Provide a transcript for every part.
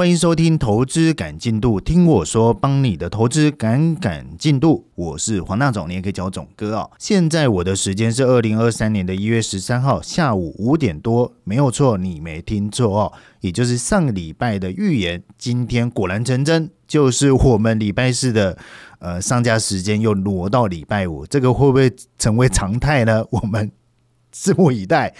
欢迎收听《投资赶进度》，听我说，帮你的投资赶赶进度。我是黄大总，你也可以叫我总哥哦。现在我的时间是二零二三年的一月十三号下午五点多，没有错，你没听错哦，也就是上个礼拜的预言，今天果然成真，就是我们礼拜四的呃上架时间又挪到礼拜五，这个会不会成为常态呢？我们拭目以待。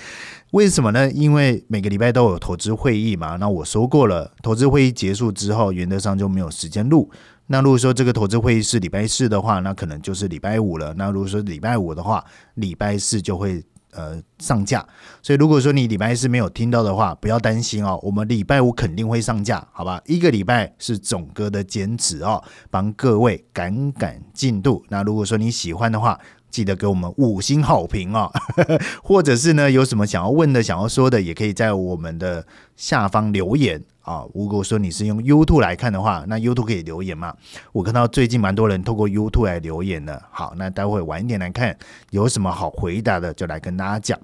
为什么呢？因为每个礼拜都有投资会议嘛。那我说过了，投资会议结束之后，原则上就没有时间录。那如果说这个投资会议是礼拜四的话，那可能就是礼拜五了。那如果说礼拜五的话，礼拜四就会呃上架。所以如果说你礼拜四没有听到的话，不要担心哦，我们礼拜五肯定会上架，好吧？一个礼拜是总哥的兼职哦，帮各位赶赶进度。那如果说你喜欢的话，记得给我们五星好评哦，或者是呢，有什么想要问的、想要说的，也可以在我们的下方留言啊。如果说你是用 YouTube 来看的话，那 YouTube 可以留言嘛？我看到最近蛮多人透过 YouTube 来留言的。好，那待会晚一点来看，有什么好回答的，就来跟大家讲。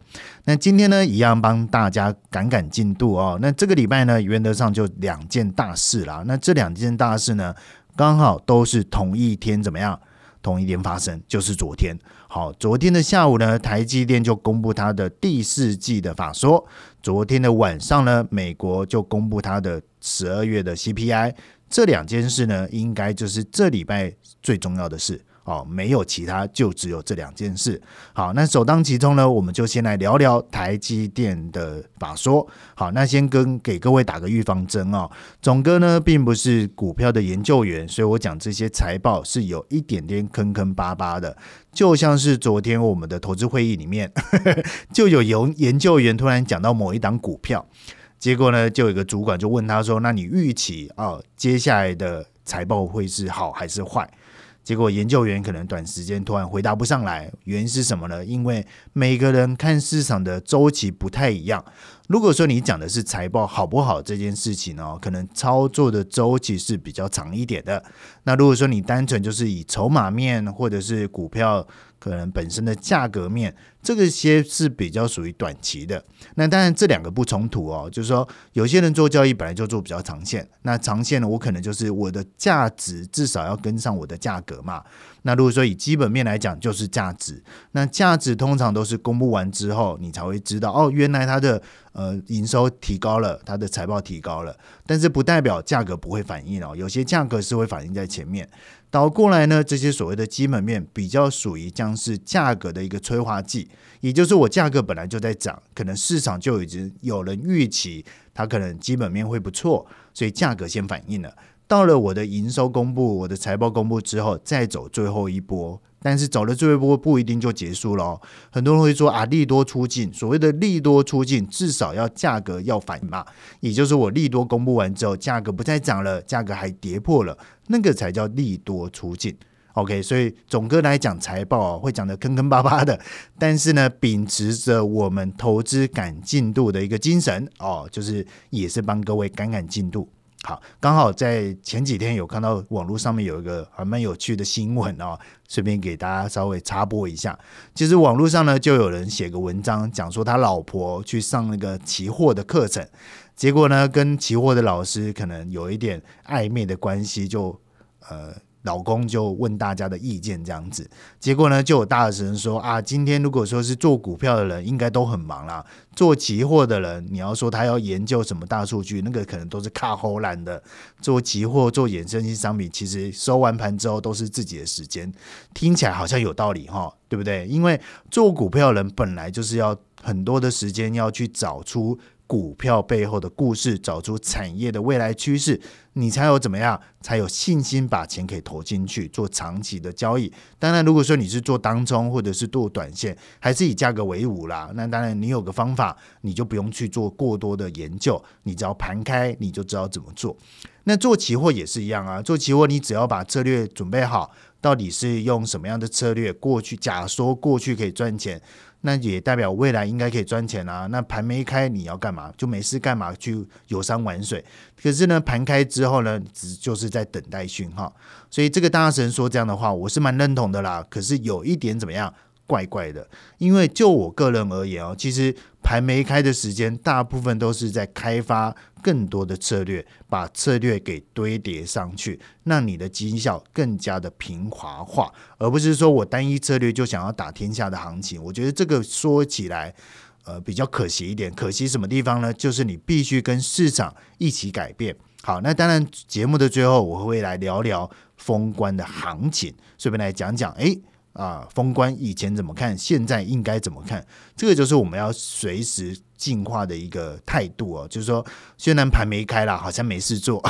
那今天呢，一样帮大家赶赶进度哦。那这个礼拜呢，原则上就两件大事啦。那这两件大事呢，刚好都是同一天，怎么样？同一天发生，就是昨天。好，昨天的下午呢，台积电就公布它的第四季的法说。昨天的晚上呢，美国就公布它的十二月的 CPI。这两件事呢，应该就是这礼拜最重要的事。哦，没有其他，就只有这两件事。好，那首当其冲呢，我们就先来聊聊台积电的法说。好，那先跟给各位打个预防针哦。总哥呢，并不是股票的研究员，所以我讲这些财报是有一点点坑坑巴巴的。就像是昨天我们的投资会议里面，就有研研究员突然讲到某一档股票，结果呢，就有一个主管就问他说：“那你预期啊，接下来的财报会是好还是坏？”结果研究员可能短时间突然回答不上来，原因是什么呢？因为每个人看市场的周期不太一样。如果说你讲的是财报好不好这件事情呢，可能操作的周期是比较长一点的。那如果说你单纯就是以筹码面或者是股票。可能本身的价格面，这个些是比较属于短期的。那当然这两个不冲突哦，就是说有些人做交易本来就做比较长线，那长线呢，我可能就是我的价值至少要跟上我的价格嘛。那如果说以基本面来讲，就是价值。那价值通常都是公布完之后，你才会知道哦，原来它的呃营收提高了，它的财报提高了，但是不代表价格不会反应哦，有些价格是会反映在前面。倒过来呢，这些所谓的基本面比较属于将是价格的一个催化剂，也就是我价格本来就在涨，可能市场就已经有了预期它可能基本面会不错，所以价格先反应了。到了我的营收公布、我的财报公布之后，再走最后一波。但是走了最后一波不一定就结束了，哦很多人会说啊，利多出尽。所谓的利多出尽，至少要价格要反嘛，也就是我利多公布完之后，价格不再涨了，价格还跌破了，那个才叫利多出尽。OK，所以总哥来讲财报会讲的坑坑巴巴的，但是呢，秉持着我们投资赶进度的一个精神哦，就是也是帮各位赶赶进度。好，刚好在前几天有看到网络上面有一个还蛮有趣的新闻哦，顺便给大家稍微插播一下。其实网络上呢，就有人写个文章，讲说他老婆去上那个期货的课程，结果呢，跟期货的老师可能有一点暧昧的关系，就呃。老公就问大家的意见，这样子，结果呢，就有大神说啊，今天如果说是做股票的人，应该都很忙啦。做期货的人，你要说他要研究什么大数据，那个可能都是卡后懒的。做期货、做衍生性商品，其实收完盘之后都是自己的时间，听起来好像有道理哈，对不对？因为做股票人本来就是要很多的时间要去找出。股票背后的故事，找出产业的未来趋势，你才有怎么样，才有信心把钱给投进去做长期的交易。当然，如果说你是做当中或者是做短线，还是以价格为伍啦，那当然你有个方法，你就不用去做过多的研究，你只要盘开，你就知道怎么做。那做期货也是一样啊，做期货你只要把策略准备好，到底是用什么样的策略，过去假说过去可以赚钱。那也代表未来应该可以赚钱啊。那盘没开，你要干嘛？就没事干嘛去游山玩水？可是呢，盘开之后呢，只就是在等待讯号。所以这个大神说这样的话，我是蛮认同的啦。可是有一点怎么样？怪怪的。因为就我个人而言哦，其实盘没开的时间，大部分都是在开发更多的策略，把策略给堆叠上去，让你的绩效更加的平滑化，而不是说我单一策略就想要打天下的行情。我觉得这个说起来。呃，比较可惜一点，可惜什么地方呢？就是你必须跟市场一起改变。好，那当然节目的最后我会来聊聊封关的行情，顺便来讲讲，诶啊，封关以前怎么看，现在应该怎么看？这个就是我们要随时进化的一个态度哦。就是说，虽然盘没开了，好像没事做，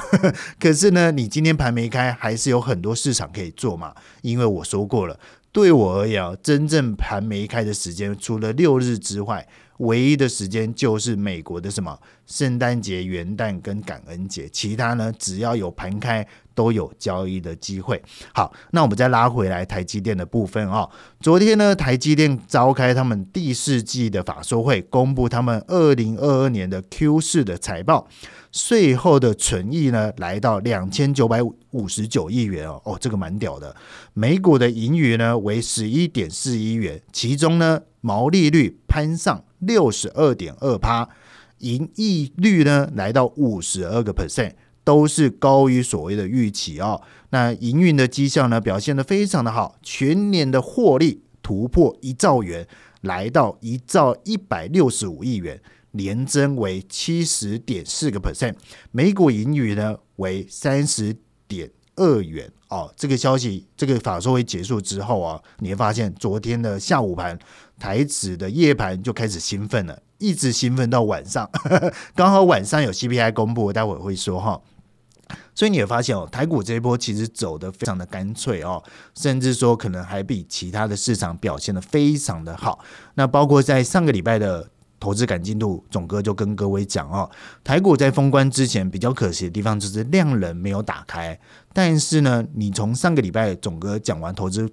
可是呢，你今天盘没开，还是有很多市场可以做嘛。因为我说过了，对我而言，真正盘没开的时间，除了六日之外。唯一的时间就是美国的什么圣诞节、元旦跟感恩节，其他呢只要有盘开都有交易的机会。好，那我们再拉回来台积电的部分哦。昨天呢，台积电召开他们第四季的法说会，公布他们二零二二年的 Q 四的财报，税后的存益呢来到两千九百五十九亿元哦，哦，这个蛮屌的。每股的盈余呢为十一点四亿元，其中呢毛利率攀上。六十二点二趴，盈利率呢来到五十二个 percent，都是高于所谓的预期哦。那营运的绩效呢表现的非常的好，全年的获利突破一兆元，来到一兆一百六十五亿元，年增为七十点四个 percent，每股盈余呢为三十点二元哦。这个消息，这个法说会结束之后啊，你会发现昨天的下午盘。台指的夜盘就开始兴奋了，一直兴奋到晚上，刚好晚上有 CPI 公布，待会会说哈。所以你也发现哦，台股这一波其实走的非常的干脆哦，甚至说可能还比其他的市场表现的非常的好。那包括在上个礼拜的投资感进度，总哥就跟各位讲哦，台股在封关之前比较可惜的地方就是量能没有打开，但是呢，你从上个礼拜总哥讲完投资。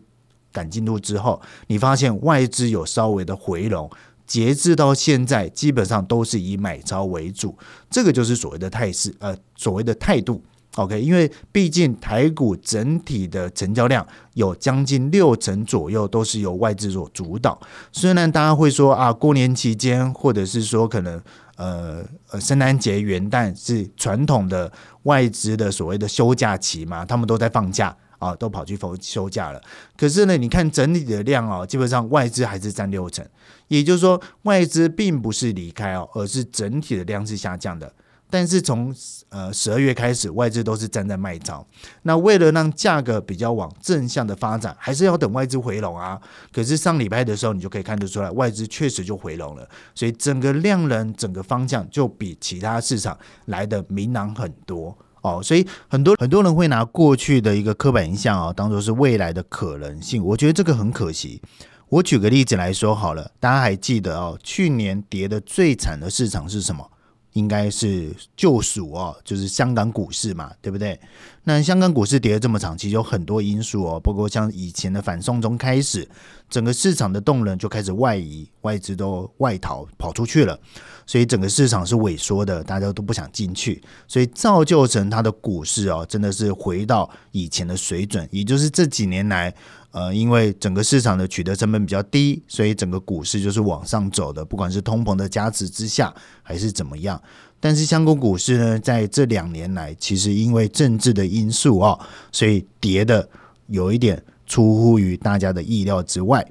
赶进度之后，你发现外资有稍微的回笼，截至到现在，基本上都是以买超为主，这个就是所谓的态势，呃，所谓的态度。OK，因为毕竟台股整体的成交量有将近六成左右都是由外资所主导。虽然大家会说啊，过年期间或者是说可能呃呃圣诞节、元旦是传统的外资的所谓的休假期嘛，他们都在放假。啊，都跑去休休假了。可是呢，你看整体的量哦，基本上外资还是占六成，也就是说外资并不是离开哦，而是整体的量是下降的。但是从呃十二月开始，外资都是站在卖超。那为了让价格比较往正向的发展，还是要等外资回笼啊。可是上礼拜的时候，你就可以看得出来，外资确实就回笼了，所以整个量能、整个方向就比其他市场来的明朗很多。哦，所以很多很多人会拿过去的一个刻板印象啊，当做是未来的可能性。我觉得这个很可惜。我举个例子来说好了，大家还记得哦，去年跌的最惨的市场是什么？应该是救赎哦，就是香港股市嘛，对不对？那香港股市跌了这么长，其实有很多因素哦，包括像以前的反送中开始，整个市场的动能就开始外移，外资都外逃跑出去了，所以整个市场是萎缩的，大家都不想进去，所以造就成它的股市哦，真的是回到以前的水准，也就是这几年来。呃，因为整个市场的取得成本比较低，所以整个股市就是往上走的，不管是通膨的加持之下，还是怎么样。但是香港股市呢，在这两年来，其实因为政治的因素啊，所以跌的有一点出乎于大家的意料之外。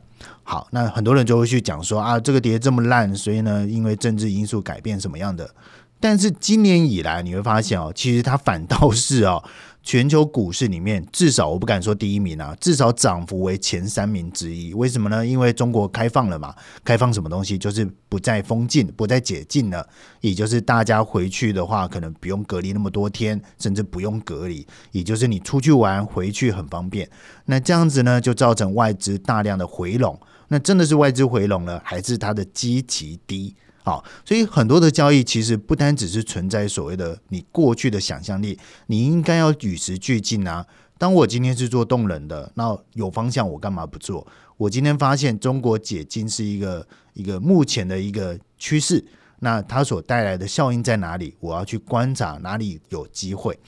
好，那很多人就会去讲说啊，这个跌这么烂，所以呢，因为政治因素改变什么样的？但是今年以来，你会发现哦，其实它反倒是哦。全球股市里面，至少我不敢说第一名啊，至少涨幅为前三名之一。为什么呢？因为中国开放了嘛，开放什么东西就是不再封禁、不再解禁了，也就是大家回去的话，可能不用隔离那么多天，甚至不用隔离，也就是你出去玩回去很方便。那这样子呢，就造成外资大量的回笼。那真的是外资回笼了，还是它的基期低？好，所以很多的交易其实不单只是存在所谓的你过去的想象力，你应该要与时俱进啊。当我今天是做动能的，那有方向我干嘛不做？我今天发现中国解禁是一个一个目前的一个趋势，那它所带来的效应在哪里？我要去观察哪里有机会。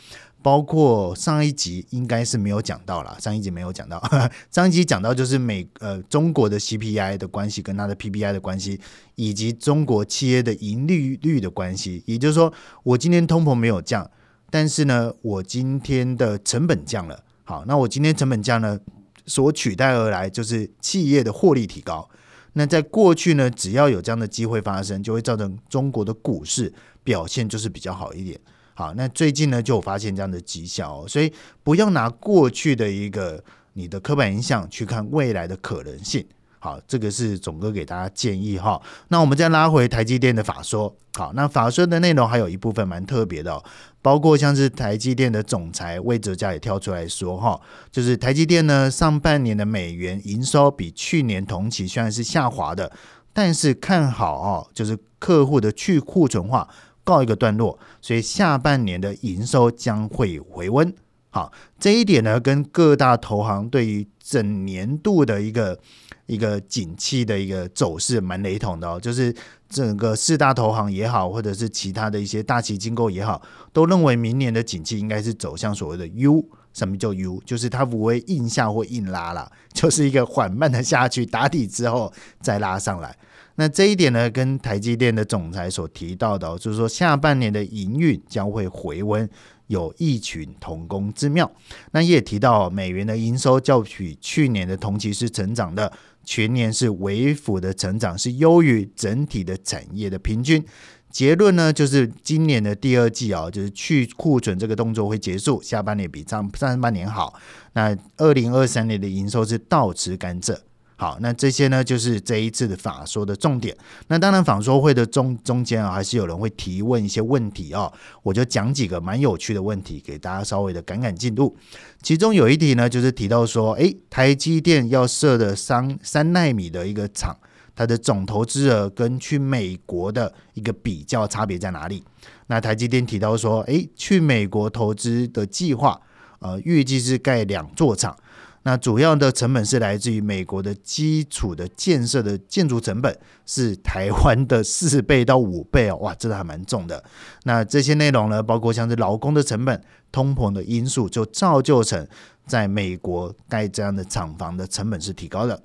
包括上一集应该是没有讲到了，上一集没有讲到，上一集讲到就是美呃中国的 CPI 的关系跟它的 PPI 的关系，以及中国企业的盈利率的关系。也就是说，我今天通膨没有降，但是呢，我今天的成本降了。好，那我今天成本降呢，所取代而来就是企业的获利提高。那在过去呢，只要有这样的机会发生，就会造成中国的股市表现就是比较好一点。好，那最近呢就有发现这样的绩效，哦，所以不要拿过去的一个你的刻板印象去看未来的可能性。好，这个是总哥给大家建议哈。那我们再拉回台积电的法说，好，那法说的内容还有一部分蛮特别的，哦，包括像是台积电的总裁魏哲家也跳出来说哈，就是台积电呢上半年的美元营收比去年同期虽然是下滑的，但是看好哦，就是客户的去库存化。告一个段落，所以下半年的营收将会回温。好，这一点呢，跟各大投行对于整年度的一个一个景气的一个走势蛮雷同的哦。就是整个四大投行也好，或者是其他的一些大旗机构也好，都认为明年的景气应该是走向所谓的 U，什么叫 U？就是它不会硬下或硬拉了，就是一个缓慢的下去打底之后再拉上来。那这一点呢，跟台积电的总裁所提到的，就是说下半年的营运将会回温，有异曲同工之妙。那也提到美元的营收较比去年的同期是成长的，全年是微幅的成长，是优于整体的产业的平均。结论呢，就是今年的第二季啊，就是去库存这个动作会结束，下半年比上上半年好。那二零二三年的营收是倒持甘蔗。好，那这些呢，就是这一次的法说的重点。那当然，法说会的中中间啊，还是有人会提问一些问题哦，我就讲几个蛮有趣的问题，给大家稍微的赶赶进度。其中有一题呢，就是提到说，诶，台积电要设的三三纳米的一个厂，它的总投资额跟去美国的一个比较差别在哪里？那台积电提到说，诶，去美国投资的计划，呃，预计是盖两座厂。那主要的成本是来自于美国的基础的建设的建筑成本是台湾的四倍到五倍哦，哇，真的还蛮重的。那这些内容呢，包括像是劳工的成本、通膨的因素，就造就成在美国盖这样的厂房的成本是提高的。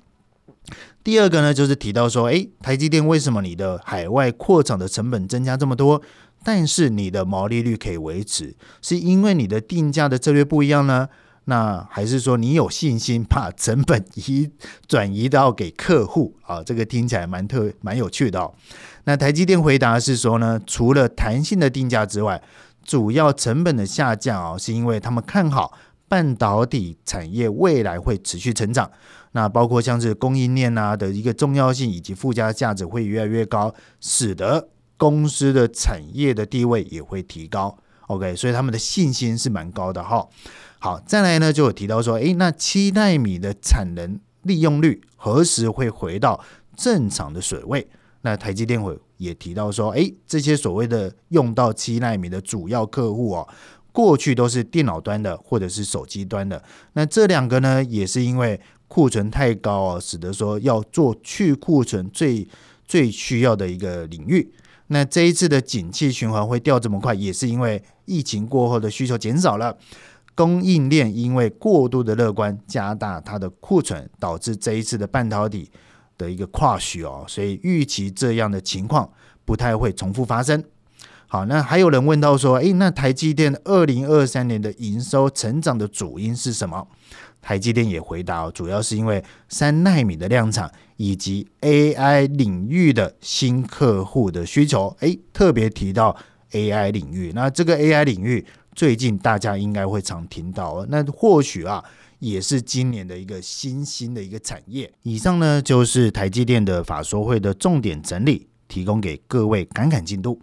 第二个呢，就是提到说，诶，台积电为什么你的海外扩厂的成本增加这么多，但是你的毛利率可以维持，是因为你的定价的策略不一样呢？那还是说你有信心把成本移转移到给客户啊？这个听起来蛮特蛮有趣的哦。那台积电回答是说呢，除了弹性的定价之外，主要成本的下降啊，是因为他们看好半导体产业未来会持续成长。那包括像是供应链啊的一个重要性以及附加价值会越来越高，使得公司的产业的地位也会提高。OK，所以他们的信心是蛮高的哈。好，再来呢，就有提到说，诶，那七纳米的产能利用率何时会回到正常的水位？那台积电会也提到说，诶，这些所谓的用到七纳米的主要客户哦，过去都是电脑端的或者是手机端的，那这两个呢，也是因为库存太高哦，使得说要做去库存最最需要的一个领域。那这一次的景气循环会掉这么快，也是因为疫情过后的需求减少了。供应链因为过度的乐观，加大它的库存，导致这一次的半导体的一个跨需哦，所以预期这样的情况不太会重复发生。好，那还有人问到说，诶，那台积电二零二三年的营收成长的主因是什么？台积电也回答，主要是因为三纳米的量产以及 AI 领域的新客户的需求。诶，特别提到 AI 领域，那这个 AI 领域。最近大家应该会常听到，那或许啊，也是今年的一个新兴的一个产业。以上呢就是台积电的法说会的重点整理，提供给各位赶赶进度。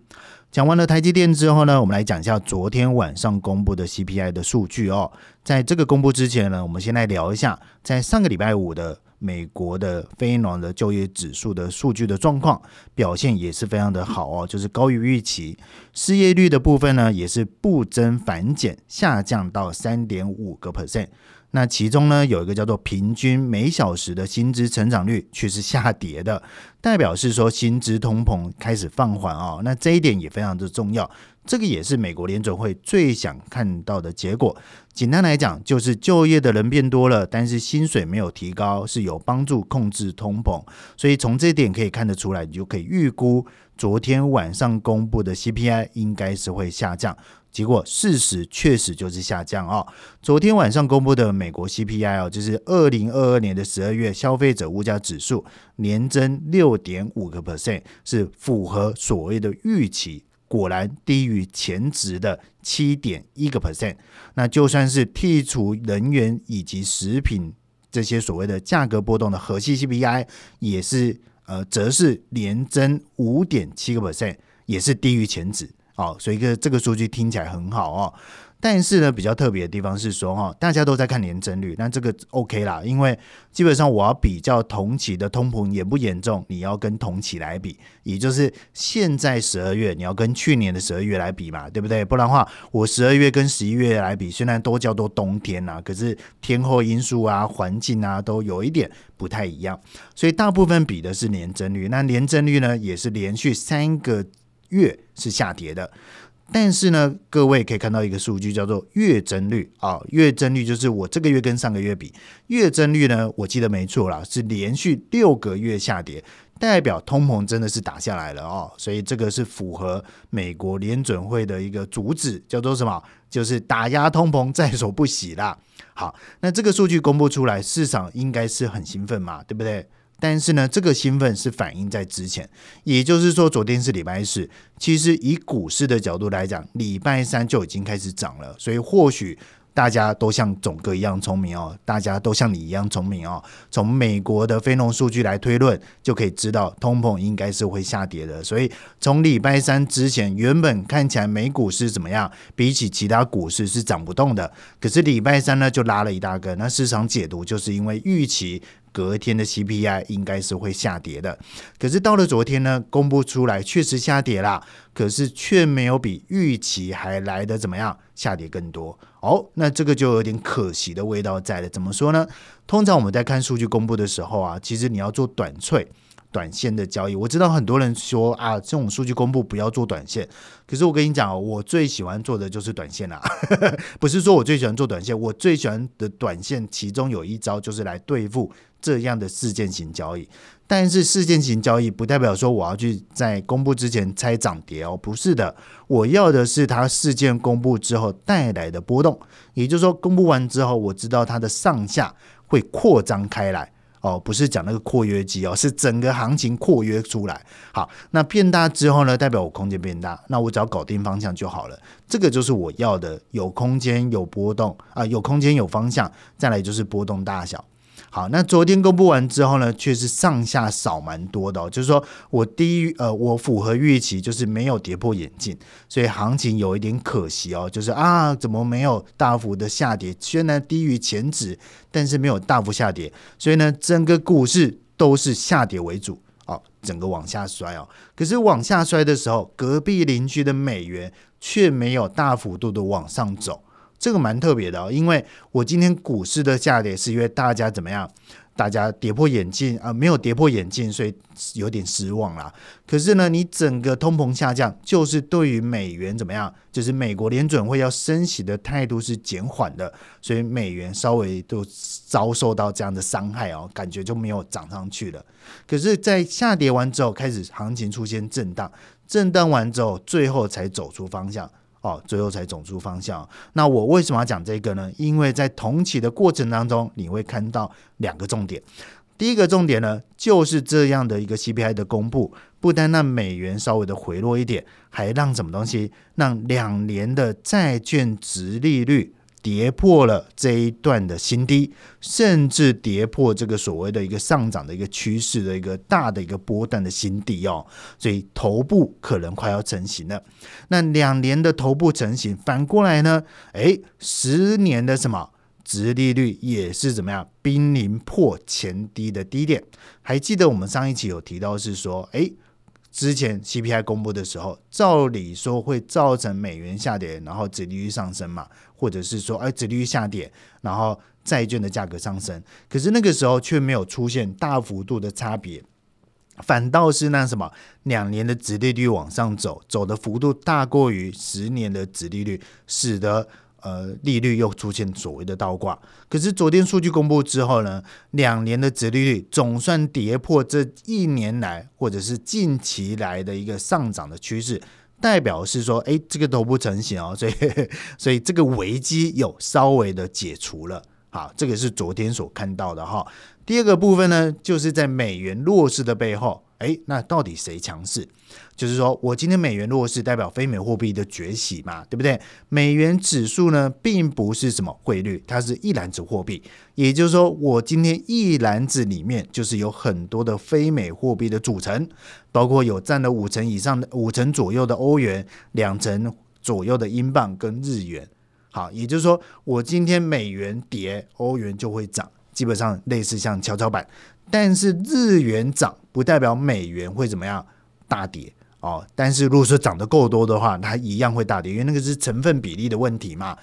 讲完了台积电之后呢，我们来讲一下昨天晚上公布的 CPI 的数据哦。在这个公布之前呢，我们先来聊一下，在上个礼拜五的美国的非农的就业指数的数据的状况表现也是非常的好哦，就是高于预期。失业率的部分呢，也是不增反减，下降到三点五个 percent。那其中呢，有一个叫做平均每小时的薪资成长率却是下跌的，代表是说薪资通膨开始放缓哦。那这一点也非常的重要。这个也是美国联准会最想看到的结果。简单来讲，就是就业的人变多了，但是薪水没有提高，是有帮助控制通膨。所以从这点可以看得出来，你就可以预估昨天晚上公布的 CPI 应该是会下降。结果事实确实就是下降哦。昨天晚上公布的美国 CPI 哦，就是二零二二年的十二月消费者物价指数年增六点五个 percent，是符合所谓的预期。果然低于前值的七点一个 percent，那就算是剔除能源以及食品这些所谓的价格波动的核心 CPI，也是呃，则是年增五点七个 percent，也是低于前值哦，所以个这个数据听起来很好哦。但是呢，比较特别的地方是说，哈，大家都在看年增率，那这个 OK 啦，因为基本上我要比较同期的通膨严不严重，你要跟同期来比，也就是现在十二月你要跟去年的十二月来比嘛，对不对？不然的话，我十二月跟十一月来比，虽然都叫做冬天呐，可是天候因素啊、环境啊都有一点不太一样，所以大部分比的是年增率。那年增率呢，也是连续三个月是下跌的。但是呢，各位可以看到一个数据叫做月增率啊，月增率就是我这个月跟上个月比，月增率呢，我记得没错啦，是连续六个月下跌，代表通膨真的是打下来了哦，所以这个是符合美国联准会的一个主旨，叫做什么？就是打压通膨在所不惜啦。好，那这个数据公布出来，市场应该是很兴奋嘛，对不对？但是呢，这个兴奋是反映在之前，也就是说，昨天是礼拜四，其实以股市的角度来讲，礼拜三就已经开始涨了，所以或许大家都像总哥一样聪明哦，大家都像你一样聪明哦，从美国的非农数据来推论，就可以知道通膨应该是会下跌的。所以从礼拜三之前，原本看起来美股是怎么样，比起其他股市是涨不动的，可是礼拜三呢就拉了一大根，那市场解读就是因为预期。隔天的 CPI 应该是会下跌的，可是到了昨天呢，公布出来确实下跌啦，可是却没有比预期还来的怎么样下跌更多哦，那这个就有点可惜的味道在了。怎么说呢？通常我们在看数据公布的时候啊，其实你要做短脆。短线的交易，我知道很多人说啊，这种数据公布不要做短线。可是我跟你讲，我最喜欢做的就是短线啦。不是说我最喜欢做短线，我最喜欢的短线，其中有一招就是来对付这样的事件型交易。但是事件型交易不代表说我要去在公布之前猜涨跌哦，不是的，我要的是它事件公布之后带来的波动，也就是说公布完之后，我知道它的上下会扩张开来。哦，不是讲那个扩约机哦，是整个行情扩约出来。好，那变大之后呢，代表我空间变大，那我只要搞定方向就好了。这个就是我要的，有空间有波动啊，有空间有方向，再来就是波动大小。好，那昨天公布完之后呢，却是上下少蛮多的，哦就是说我低于呃，我符合预期，就是没有跌破眼镜，所以行情有一点可惜哦，就是啊，怎么没有大幅的下跌？虽然低于前值，但是没有大幅下跌，所以呢，整个股市都是下跌为主哦，整个往下摔哦。可是往下摔的时候，隔壁邻居的美元却没有大幅度的往上走。这个蛮特别的哦，因为我今天股市的下跌是因为大家怎么样？大家跌破眼镜啊，没有跌破眼镜，所以有点失望啦。可是呢，你整个通膨下降，就是对于美元怎么样？就是美国联准会要升息的态度是减缓的，所以美元稍微都遭受到这样的伤害哦，感觉就没有涨上去了。可是，在下跌完之后，开始行情出现震荡，震荡完之后，最后才走出方向。哦，最后才走出方向。那我为什么要讲这个呢？因为在同期的过程当中，你会看到两个重点。第一个重点呢，就是这样的一个 CPI 的公布，不单让美元稍微的回落一点，还让什么东西，让两年的债券值利率。跌破了这一段的新低，甚至跌破这个所谓的一个上涨的一个趋势的一个大的一个波段的新低哦，所以头部可能快要成型了。那两年的头部成型，反过来呢？诶，十年的什么殖利率也是怎么样濒临破前低的低点。还记得我们上一期有提到是说，诶，之前 CPI 公布的时候，照理说会造成美元下跌，然后殖利率上升嘛，或者是说，哎，殖利率下跌，然后债券的价格上升。可是那个时候却没有出现大幅度的差别，反倒是那什么两年的殖利率往上走，走的幅度大过于十年的殖利率，使得。呃，利率又出现所谓的倒挂，可是昨天数据公布之后呢，两年的殖利率总算跌破这一年来或者是近期来的一个上涨的趋势，代表是说，哎，这个头部成型哦，所以所以这个危机有稍微的解除了，好，这个是昨天所看到的哈。第二个部分呢，就是在美元弱势的背后。哎，那到底谁强势？就是说我今天美元弱势，代表非美货币的崛起嘛，对不对？美元指数呢，并不是什么汇率，它是一篮子货币。也就是说，我今天一篮子里面就是有很多的非美货币的组成，包括有占了五成以上的五成左右的欧元，两成左右的英镑跟日元。好，也就是说，我今天美元跌，欧元就会涨，基本上类似像跷跷板。但是日元涨不代表美元会怎么样大跌哦。但是如果说涨得够多的话，它一样会大跌，因为那个是成分比例的问题嘛。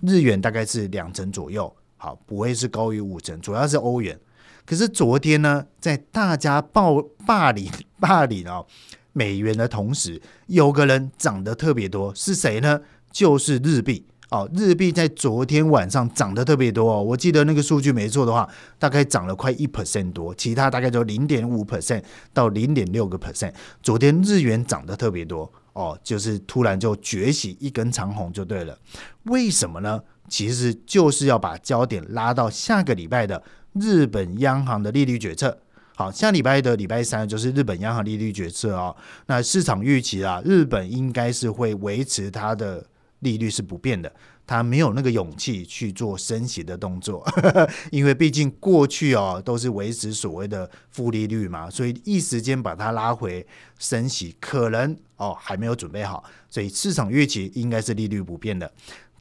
日元大概是两成左右，好，不会是高于五成，主要是欧元。可是昨天呢，在大家暴霸凌 霸凌哦美元的同时，有个人涨得特别多，是谁呢？就是日币。哦，日币在昨天晚上涨得特别多哦，我记得那个数据没错的话，大概涨了快一 percent 多，其他大概就零点五 percent 到零点六个 percent。昨天日元涨得特别多哦，就是突然就崛起一根长红就对了。为什么呢？其实就是要把焦点拉到下个礼拜的日本央行的利率决策。好，下礼拜的礼拜三就是日本央行利率决策哦。那市场预期啊，日本应该是会维持它的。利率是不变的，他没有那个勇气去做升息的动作，因为毕竟过去哦都是维持所谓的负利率嘛，所以一时间把它拉回升息，可能哦还没有准备好，所以市场预期应该是利率不变的。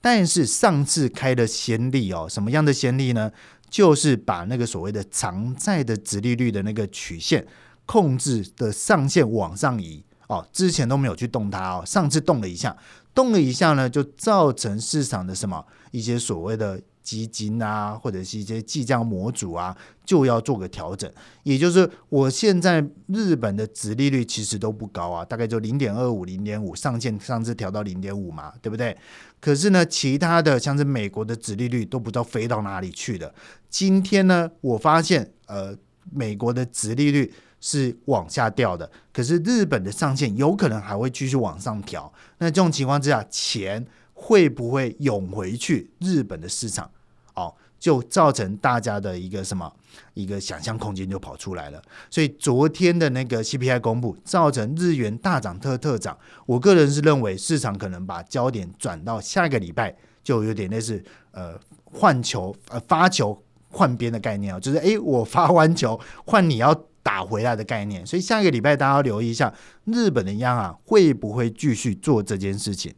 但是上次开的先例哦，什么样的先例呢？就是把那个所谓的长债的值利率的那个曲线控制的上限往上移哦，之前都没有去动它哦，上次动了一下。动了一下呢，就造成市场的什么一些所谓的基金啊，或者是一些计价模组啊，就要做个调整。也就是我现在日本的值利率其实都不高啊，大概就零点二五、零点五，上限上次调到零点五嘛，对不对？可是呢，其他的像是美国的值利率都不知道飞到哪里去了。今天呢，我发现呃，美国的值利率。是往下掉的，可是日本的上限有可能还会继续往上调。那这种情况之下，钱会不会涌回去日本的市场？哦，就造成大家的一个什么一个想象空间就跑出来了。所以昨天的那个 CPI 公布，造成日元大涨特特涨。我个人是认为市场可能把焦点转到下个礼拜，就有点类似呃换球呃发球换边的概念啊，就是诶，我发完球换你要。打回来的概念，所以下一个礼拜大家要留意一下，日本的央行会不会继续做这件事情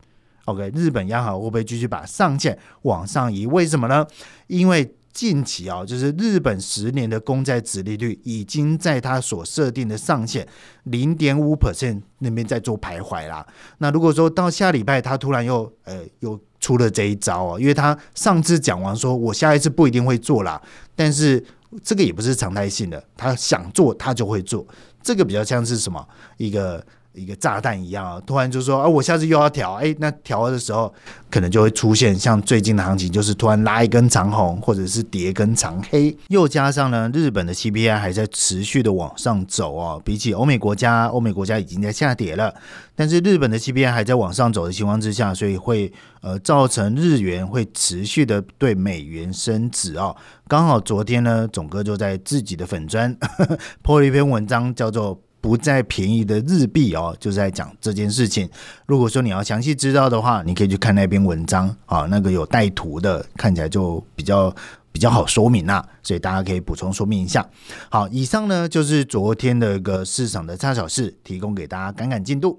？OK，日本央行会不会继续把上限往上移？为什么呢？因为近期啊，就是日本十年的公债殖利率已经在它所设定的上限零点五 percent 那边在做徘徊啦。那如果说到下礼拜它突然又呃又出了这一招哦，因为他上次讲完说我下一次不一定会做啦，但是。这个也不是常态性的，他想做他就会做，这个比较像是什么一个。一个炸弹一样啊！突然就说啊，我下次又要调，哎，那调的时候可能就会出现像最近的行情，就是突然拉一根长红，或者是叠根长黑。又加上呢，日本的 CPI 还在持续的往上走哦，比起欧美国家，欧美国家已经在下跌了，但是日本的 CPI 还在往上走的情况之下，所以会呃造成日元会持续的对美元升值哦。刚好昨天呢，总哥就在自己的粉砖 破了一篇文章，叫做。不再便宜的日币哦，就是在讲这件事情。如果说你要详细知道的话，你可以去看那篇文章啊，那个有带图的，看起来就比较比较好说明啦。所以大家可以补充说明一下。好，以上呢就是昨天的一个市场的差小事，提供给大家赶赶进度。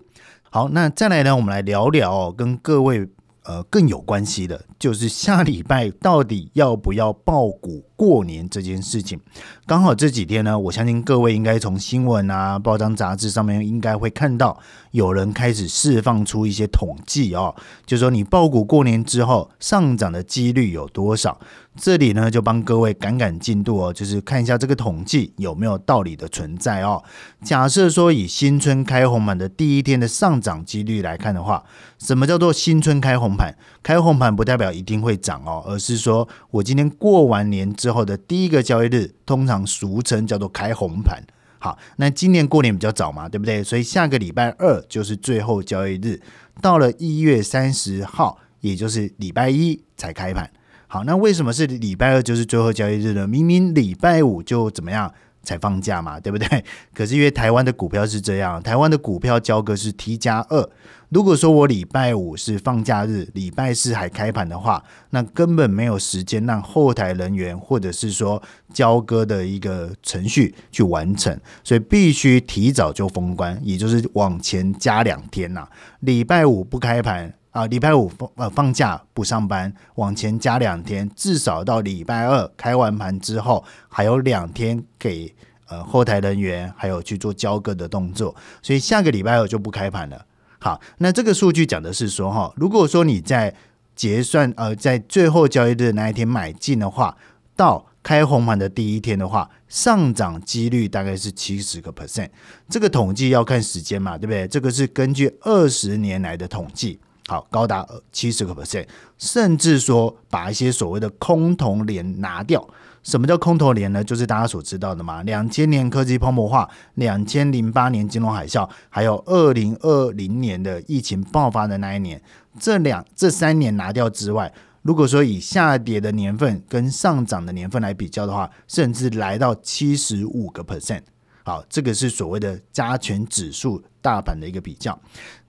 好，那再来呢，我们来聊聊跟各位呃更有关系的，就是下礼拜到底要不要爆股过年这件事情。刚好这几天呢，我相信各位应该从新闻啊、报章杂志上面应该会看到，有人开始释放出一些统计哦，就说你爆股过年之后上涨的几率有多少。这里呢，就帮各位赶赶进度哦，就是看一下这个统计有没有道理的存在哦。假设说以新春开红盘的第一天的上涨几率来看的话，什么叫做新春开红盘？开红盘不代表一定会涨哦，而是说我今天过完年之后的第一个交易日，通常俗称叫做开红盘。好，那今年过年比较早嘛，对不对？所以下个礼拜二就是最后交易日，到了一月三十号，也就是礼拜一才开盘。好，那为什么是礼拜二就是最后交易日呢？明明礼拜五就怎么样才放假嘛，对不对？可是因为台湾的股票是这样，台湾的股票交割是 T 加二。如果说我礼拜五是放假日，礼拜四还开盘的话，那根本没有时间让后台人员或者是说交割的一个程序去完成，所以必须提早就封关，也就是往前加两天呐。礼拜五不开盘。啊，礼拜五放呃放假不上班，往前加两天，至少到礼拜二开完盘之后，还有两天给呃后台人员还有去做交割的动作，所以下个礼拜二就不开盘了。好，那这个数据讲的是说哈，如果说你在结算呃在最后交易日那一天买进的话，到开红盘的第一天的话，上涨几率大概是七十个 percent。这个统计要看时间嘛，对不对？这个是根据二十年来的统计。好，高达七十个 percent，甚至说把一些所谓的空头连拿掉。什么叫空头连呢？就是大家所知道的嘛。两千年科技泡沫化，两千零八年金融海啸，还有二零二零年的疫情爆发的那一年，这两这三年拿掉之外，如果说以下跌的年份跟上涨的年份来比较的话，甚至来到七十五个 percent。好，这个是所谓的加权指数大盘的一个比较。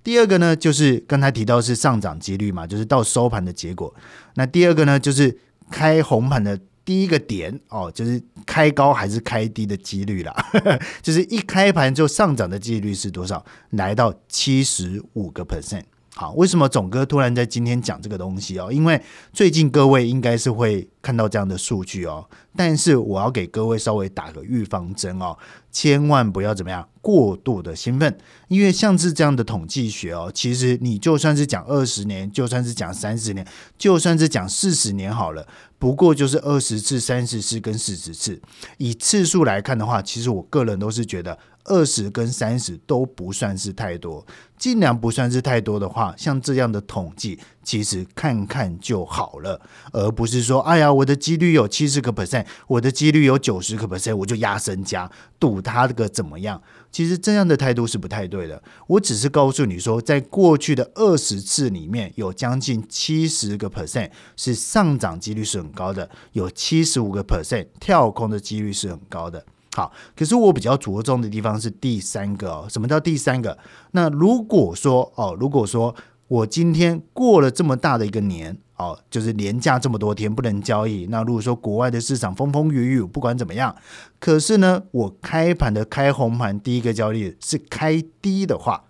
第二个呢，就是刚才提到是上涨几率嘛，就是到收盘的结果。那第二个呢，就是开红盘的第一个点哦，就是开高还是开低的几率啦。就是一开盘就上涨的几率是多少？来到七十五个 percent。好，为什么总哥突然在今天讲这个东西哦？因为最近各位应该是会看到这样的数据哦。但是我要给各位稍微打个预防针哦，千万不要怎么样过度的兴奋，因为像是这样的统计学哦，其实你就算是讲二十年，就算是讲三十年，就算是讲四十年好了，不过就是二十次、三十次跟四十次，以次数来看的话，其实我个人都是觉得。二十跟三十都不算是太多，尽量不算是太多的话，像这样的统计，其实看看就好了，而不是说，哎呀，我的几率有七十个 percent，我的几率有九十个 percent，我就压身家赌他这个怎么样？其实这样的态度是不太对的。我只是告诉你说，在过去的二十次里面，有将近七十个 percent 是上涨几率是很高的，有七十五个 percent 跳空的几率是很高的。好，可是我比较着重的地方是第三个哦。什么叫第三个？那如果说哦，如果说我今天过了这么大的一个年哦，就是年假这么多天不能交易。那如果说国外的市场风风雨雨，不管怎么样，可是呢，我开盘的开红盘第一个交易是开低的话，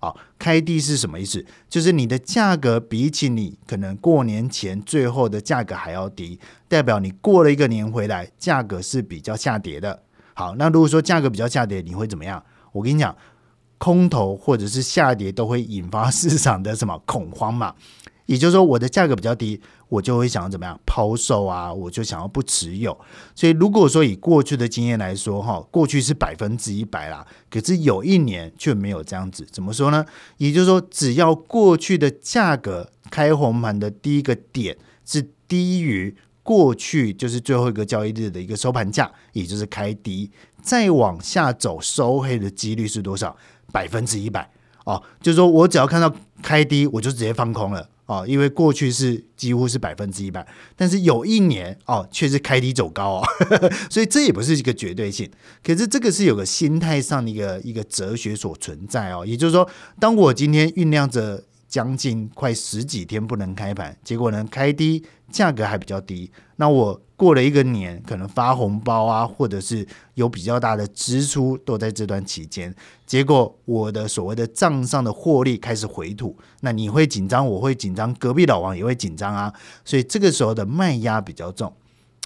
哦，开低是什么意思？就是你的价格比起你可能过年前最后的价格还要低，代表你过了一个年回来，价格是比较下跌的。好，那如果说价格比较下跌，你会怎么样？我跟你讲，空头或者是下跌都会引发市场的什么恐慌嘛？也就是说，我的价格比较低，我就会想要怎么样抛售啊？我就想要不持有。所以如果说以过去的经验来说，哈，过去是百分之一百啦，可是有一年却没有这样子。怎么说呢？也就是说，只要过去的价格开红盘的第一个点是低于。过去就是最后一个交易日的一个收盘价，也就是开低，再往下走收黑的几率是多少？百分之一百哦，就是说我只要看到开低，我就直接放空了哦，因为过去是几乎是百分之一百，但是有一年哦，却是开低走高哦，所以这也不是一个绝对性，可是这个是有个心态上的一个一个哲学所存在哦，也就是说，当我今天酝酿着。将近快十几天不能开盘，结果呢开低，价格还比较低。那我过了一个年，可能发红包啊，或者是有比较大的支出，都在这段期间。结果我的所谓的账上的获利开始回吐，那你会紧张，我会紧张，隔壁老王也会紧张啊。所以这个时候的卖压比较重。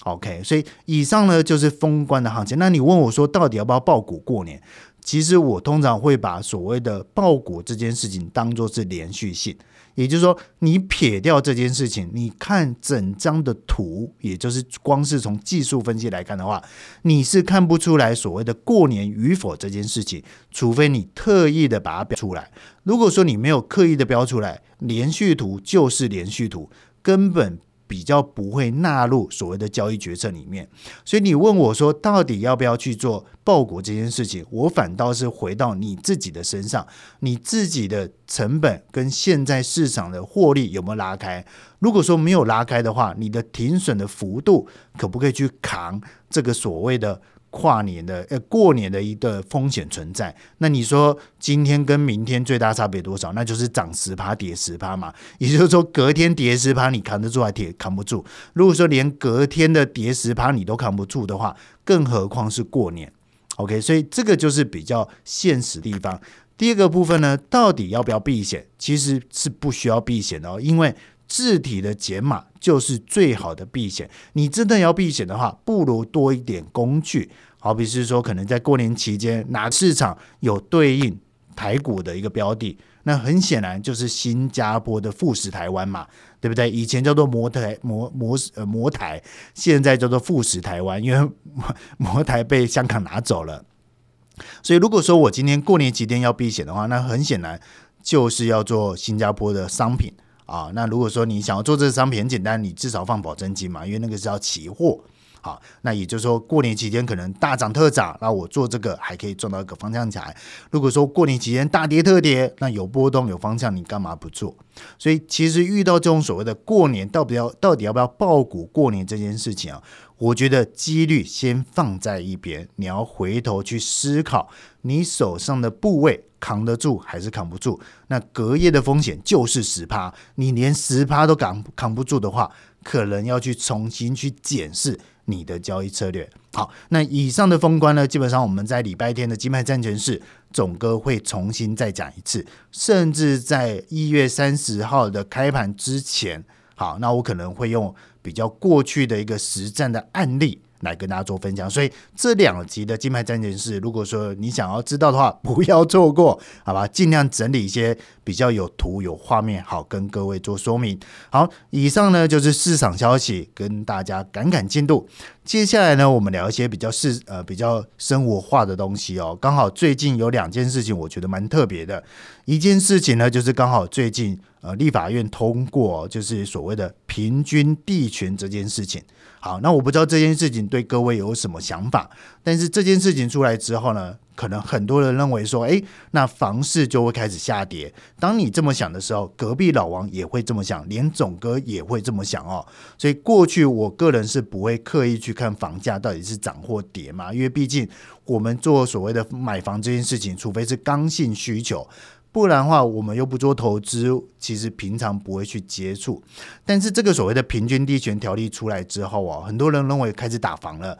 OK，所以以上呢就是封关的行情。那你问我说，到底要不要爆股过年？其实我通常会把所谓的爆股这件事情当做是连续性，也就是说，你撇掉这件事情，你看整张的图，也就是光是从技术分析来看的话，你是看不出来所谓的过年与否这件事情，除非你特意的把它标出来。如果说你没有刻意的标出来，连续图就是连续图，根本。比较不会纳入所谓的交易决策里面，所以你问我说，到底要不要去做报股这件事情？我反倒是回到你自己的身上，你自己的成本跟现在市场的获利有没有拉开？如果说没有拉开的话，你的停损的幅度可不可以去扛这个所谓的？跨年的呃过年的一个风险存在，那你说今天跟明天最大差别多少？那就是涨十趴跌十趴嘛，也就是说隔天跌十趴你扛得住还跌扛不住？如果说连隔天的跌十趴你都扛不住的话，更何况是过年？OK，所以这个就是比较现实地方。第二个部分呢，到底要不要避险？其实是不需要避险的哦，因为。字体的解码就是最好的避险。你真的要避险的话，不如多一点工具。好比是说，可能在过年期间，哪市场有对应台股的一个标的，那很显然就是新加坡的富时台湾嘛，对不对？以前叫做摩台摩摩呃摩台，现在叫做富时台湾，因为 摩台被香港拿走了。所以，如果说我今天过年期间要避险的话，那很显然就是要做新加坡的商品。啊，那如果说你想要做这个商品很简单，你至少放保证金嘛，因为那个是要期货。好，那也就是说过年期间可能大涨特涨，那我做这个还可以赚到一个方向起来。如果说过年期间大跌特跌，那有波动有方向，你干嘛不做？所以其实遇到这种所谓的过年到底要到底要不要爆股过年这件事情啊，我觉得几率先放在一边，你要回头去思考你手上的部位。扛得住还是扛不住？那隔夜的风险就是十趴，你连十趴都扛扛不住的话，可能要去重新去检视你的交易策略。好，那以上的封关呢，基本上我们在礼拜天的金牌战权室总哥会重新再讲一次，甚至在一月三十号的开盘之前，好，那我可能会用比较过去的一个实战的案例。来跟大家做分享，所以这两集的金牌战件事，如果说你想要知道的话，不要错过，好吧？尽量整理一些比较有图、有画面，好跟各位做说明。好，以上呢就是市场消息，跟大家赶赶进度。接下来呢，我们聊一些比较是呃比较生活化的东西哦。刚好最近有两件事情，我觉得蛮特别的。一件事情呢，就是刚好最近呃立法院通过，就是所谓的平均地权这件事情。好，那我不知道这件事情对各位有什么想法，但是这件事情出来之后呢，可能很多人认为说，诶，那房市就会开始下跌。当你这么想的时候，隔壁老王也会这么想，连总哥也会这么想哦。所以过去我个人是不会刻意去看房价到底是涨或跌嘛，因为毕竟我们做所谓的买房这件事情，除非是刚性需求。不然的话，我们又不做投资，其实平常不会去接触。但是这个所谓的平均地权条例出来之后啊，很多人认为开始打房了，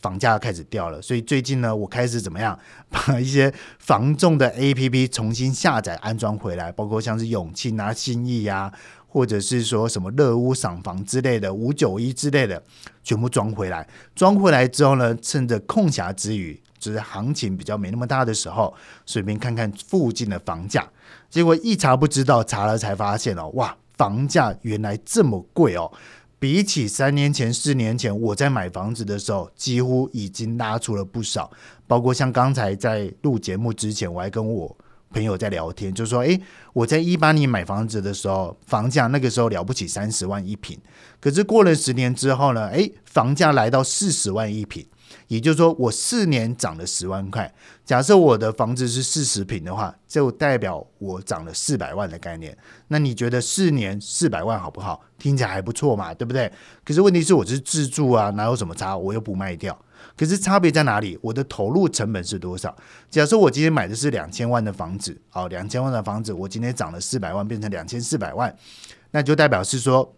房价开始掉了。所以最近呢，我开始怎么样，把一些房仲的 A P P 重新下载安装回来，包括像是永庆啊、新意呀，或者是说什么乐屋赏房之类的、五九一之类的，全部装回来。装回来之后呢，趁着空暇之余。就是行情比较没那么大的时候，随便看看附近的房价，结果一查不知道，查了才发现哦，哇，房价原来这么贵哦！比起三年前、四年前我在买房子的时候，几乎已经拉出了不少。包括像刚才在录节目之前，我还跟我朋友在聊天，就说：诶，我在一八年买房子的时候，房价那个时候了不起三十万一平，可是过了十年之后呢，诶，房价来到四十万一平。也就是说，我四年涨了十万块。假设我的房子是四十平的话，就代表我涨了四百万的概念。那你觉得四年四百万好不好？听起来还不错嘛，对不对？可是问题是我是自住啊，哪有什么差？我又不卖掉。可是差别在哪里？我的投入成本是多少？假设我今天买的是两千万的房子，哦，两千万的房子，我今天涨了四百万，变成两千四百万，那就代表是说，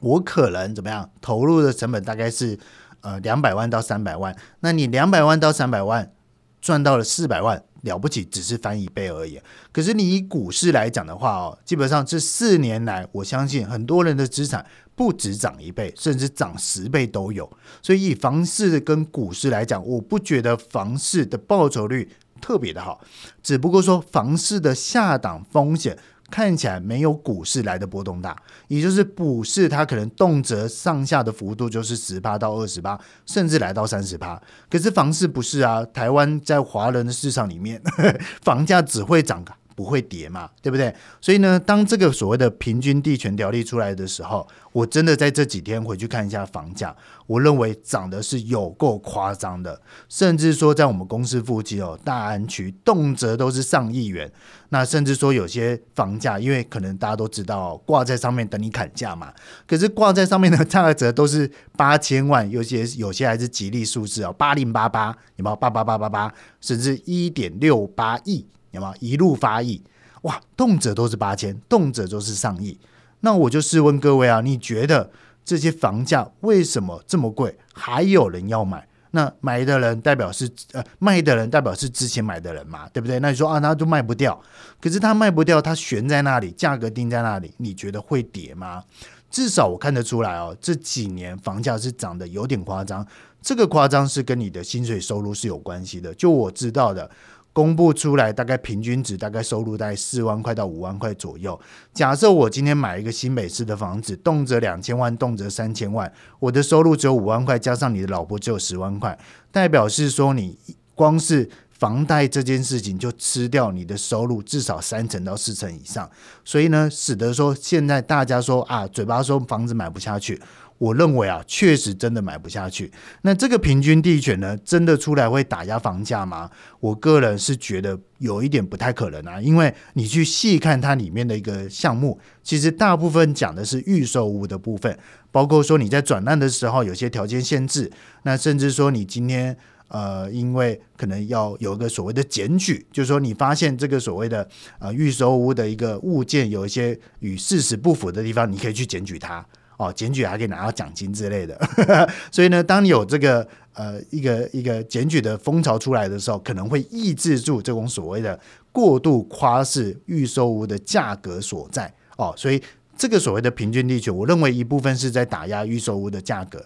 我可能怎么样？投入的成本大概是呃两百万到三百万。那你两百万到三百万赚到了四百万，了不起，只是翻一倍而已。可是你以股市来讲的话哦，基本上这四年来，我相信很多人的资产。不止涨一倍，甚至涨十倍都有。所以以房市跟股市来讲，我不觉得房市的报酬率特别的好。只不过说房市的下档风险看起来没有股市来的波动大，也就是股市它可能动辄上下的幅度就是十八到二十八，甚至来到三十八。可是房市不是啊，台湾在华人的市场里面，房价只会涨。不会跌嘛，对不对？所以呢，当这个所谓的平均地权条例出来的时候，我真的在这几天回去看一下房价，我认为涨的是有够夸张的，甚至说在我们公司附近哦，大安区动辄都是上亿元。那甚至说有些房价，因为可能大家都知道挂在上面等你砍价嘛，可是挂在上面的价格都是八千万，有些有些还是吉利数字哦，八零八八，有没有八八八八八，甚至一点六八亿。有吗？一路发亿，哇，动辄都是八千，动辄都是上亿。那我就试问各位啊，你觉得这些房价为什么这么贵，还有人要买？那买的人代表是呃，卖的人代表是之前买的人嘛，对不对？那你说啊，那就卖不掉。可是他卖不掉，他悬在那里，价格定在那里，你觉得会跌吗？至少我看得出来哦，这几年房价是涨得有点夸张。这个夸张是跟你的薪水收入是有关系的。就我知道的。公布出来，大概平均值大概收入在四万块到五万块左右。假设我今天买一个新北市的房子，动辄两千万，动辄三千万，我的收入只有五万块，加上你的老婆只有十万块，代表是说你光是房贷这件事情就吃掉你的收入至少三成到四成以上。所以呢，使得说现在大家说啊，嘴巴说房子买不下去。我认为啊，确实真的买不下去。那这个平均地权呢，真的出来会打压房价吗？我个人是觉得有一点不太可能啊。因为你去细看它里面的一个项目，其实大部分讲的是预售屋的部分，包括说你在转让的时候有些条件限制，那甚至说你今天呃，因为可能要有一个所谓的检举，就是说你发现这个所谓的呃预售屋的一个物件有一些与事实不符的地方，你可以去检举它。哦，检举还可以拿到奖金之类的，所以呢，当你有这个呃一个一个检举的风潮出来的时候，可能会抑制住这种所谓的过度夸饰预售屋的价格所在。哦，所以这个所谓的平均地权，我认为一部分是在打压预售屋的价格。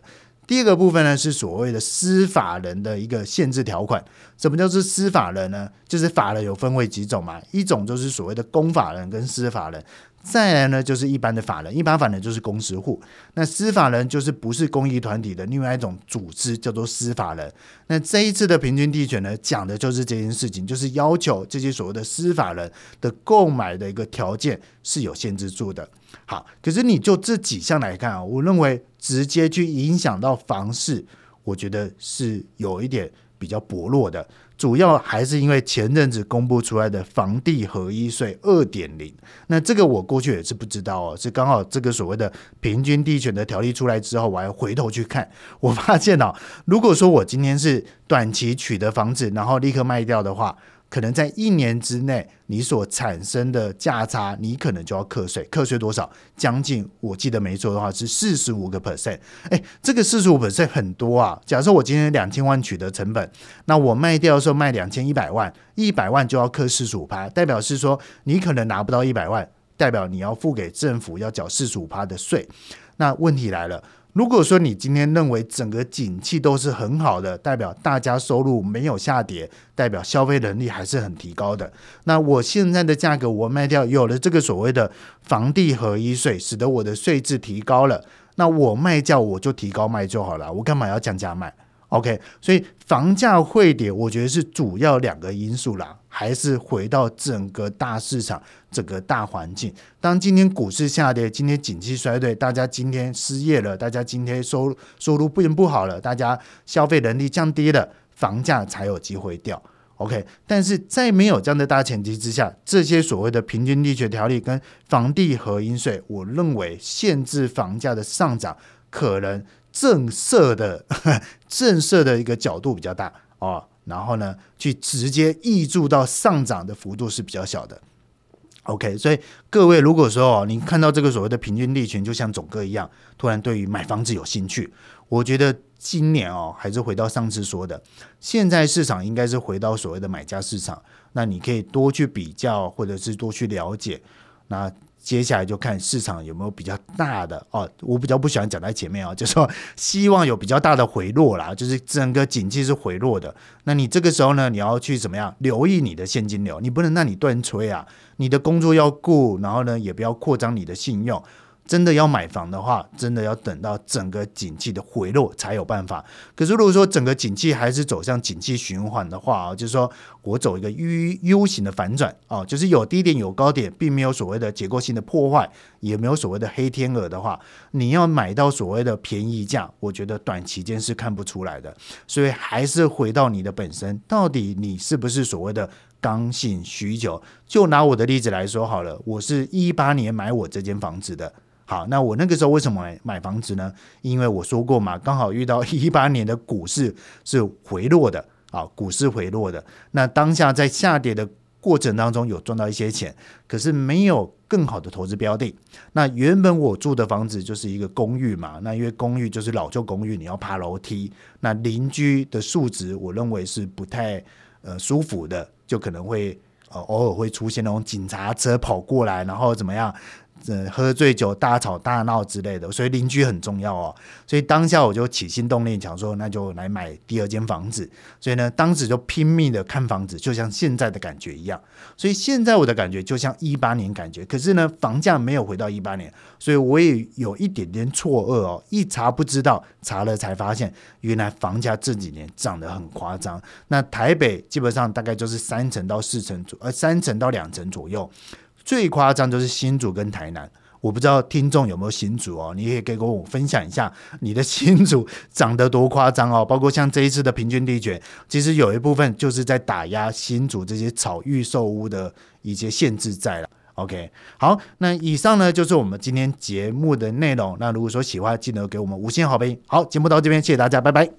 第二个部分呢，是所谓的司法人的一个限制条款。什么叫做司法人呢？就是法人有分为几种嘛，一种就是所谓的公法人跟司法人。再来呢，就是一般的法人，一般法人就是公司户。那司法人就是不是公益团体的另外一种组织，叫做司法人。那这一次的平均地权呢，讲的就是这件事情，就是要求这些所谓的司法人的购买的一个条件是有限制住的。好，可是你就这几项来看啊，我认为直接去影响到房市，我觉得是有一点比较薄弱的。主要还是因为前阵子公布出来的房地合一税二点零，那这个我过去也是不知道哦，是刚好这个所谓的平均地权的条例出来之后，我还回头去看，我发现哦，如果说我今天是短期取得房子，然后立刻卖掉的话。可能在一年之内，你所产生的价差，你可能就要课税，课税多少？将近，我记得没错的话是四十五个 percent。哎，这个四十五 percent 很多啊。假设我今天两千万取得成本，那我卖掉的时候卖两千一百万，一百万就要课四十五趴，代表是说你可能拿不到一百万，代表你要付给政府要缴四十五趴的税。那问题来了。如果说你今天认为整个景气都是很好的，代表大家收入没有下跌，代表消费能力还是很提高的。那我现在的价格我卖掉，有了这个所谓的房地合一税，使得我的税制提高了。那我卖掉我就提高卖就好了，我干嘛要降价卖？OK，所以房价会跌，我觉得是主要两个因素啦，还是回到整个大市场、整个大环境。当今天股市下跌，今天景气衰退，大家今天失业了，大家今天收收入变不好了，大家消费能力降低了，房价才有机会掉。OK，但是在没有这样的大前提之下，这些所谓的平均地权条例跟房地合一税，我认为限制房价的上涨可能。震慑的 震慑的一个角度比较大哦，然后呢，去直接溢注到上涨的幅度是比较小的。OK，所以各位如果说哦，你看到这个所谓的平均利群，就像总哥一样，突然对于买房子有兴趣，我觉得今年哦，还是回到上次说的，现在市场应该是回到所谓的买家市场，那你可以多去比较，或者是多去了解那。接下来就看市场有没有比较大的哦，我比较不喜欢讲在前面啊，就说希望有比较大的回落啦，就是整个景气是回落的。那你这个时候呢，你要去怎么样留意你的现金流？你不能让你断吹啊，你的工作要顾，然后呢，也不要扩张你的信用。真的要买房的话，真的要等到整个景气的回落才有办法。可是如果说整个景气还是走向景气循环的话啊，就是说我走一个 U U 型的反转啊，就是有低点有高点，并没有所谓的结构性的破坏，也没有所谓的黑天鹅的话，你要买到所谓的便宜价，我觉得短期间是看不出来的。所以还是回到你的本身，到底你是不是所谓的刚性需求？就拿我的例子来说好了，我是一八年买我这间房子的。好，那我那个时候为什么买买房子呢？因为我说过嘛，刚好遇到 一八年的股市是回落的啊，股市回落的。那当下在下跌的过程当中有赚到一些钱，可是没有更好的投资标的。那原本我住的房子就是一个公寓嘛，那因为公寓就是老旧公寓，你要爬楼梯，那邻居的素质我认为是不太呃舒服的，就可能会呃偶尔会出现那种警察车跑过来，然后怎么样？呃，喝醉酒大吵大闹之类的，所以邻居很重要哦。所以当下我就起心动念，想说那就来买第二间房子。所以呢，当时就拼命的看房子，就像现在的感觉一样。所以现在我的感觉就像一八年感觉，可是呢，房价没有回到一八年，所以我也有一点点错愕哦。一查不知道，查了才发现，原来房价这几年涨得很夸张。那台北基本上大概就是三成到四成左，呃，三成到两成左右。最夸张就是新竹跟台南，我不知道听众有没有新竹哦，你也可以跟我分享一下你的新竹涨得多夸张哦。包括像这一次的平均地权，其实有一部分就是在打压新竹这些炒预售屋的一些限制在了。OK，好，那以上呢就是我们今天节目的内容。那如果说喜欢，记得给我们五星好评。好，节目到这边，谢谢大家，拜拜。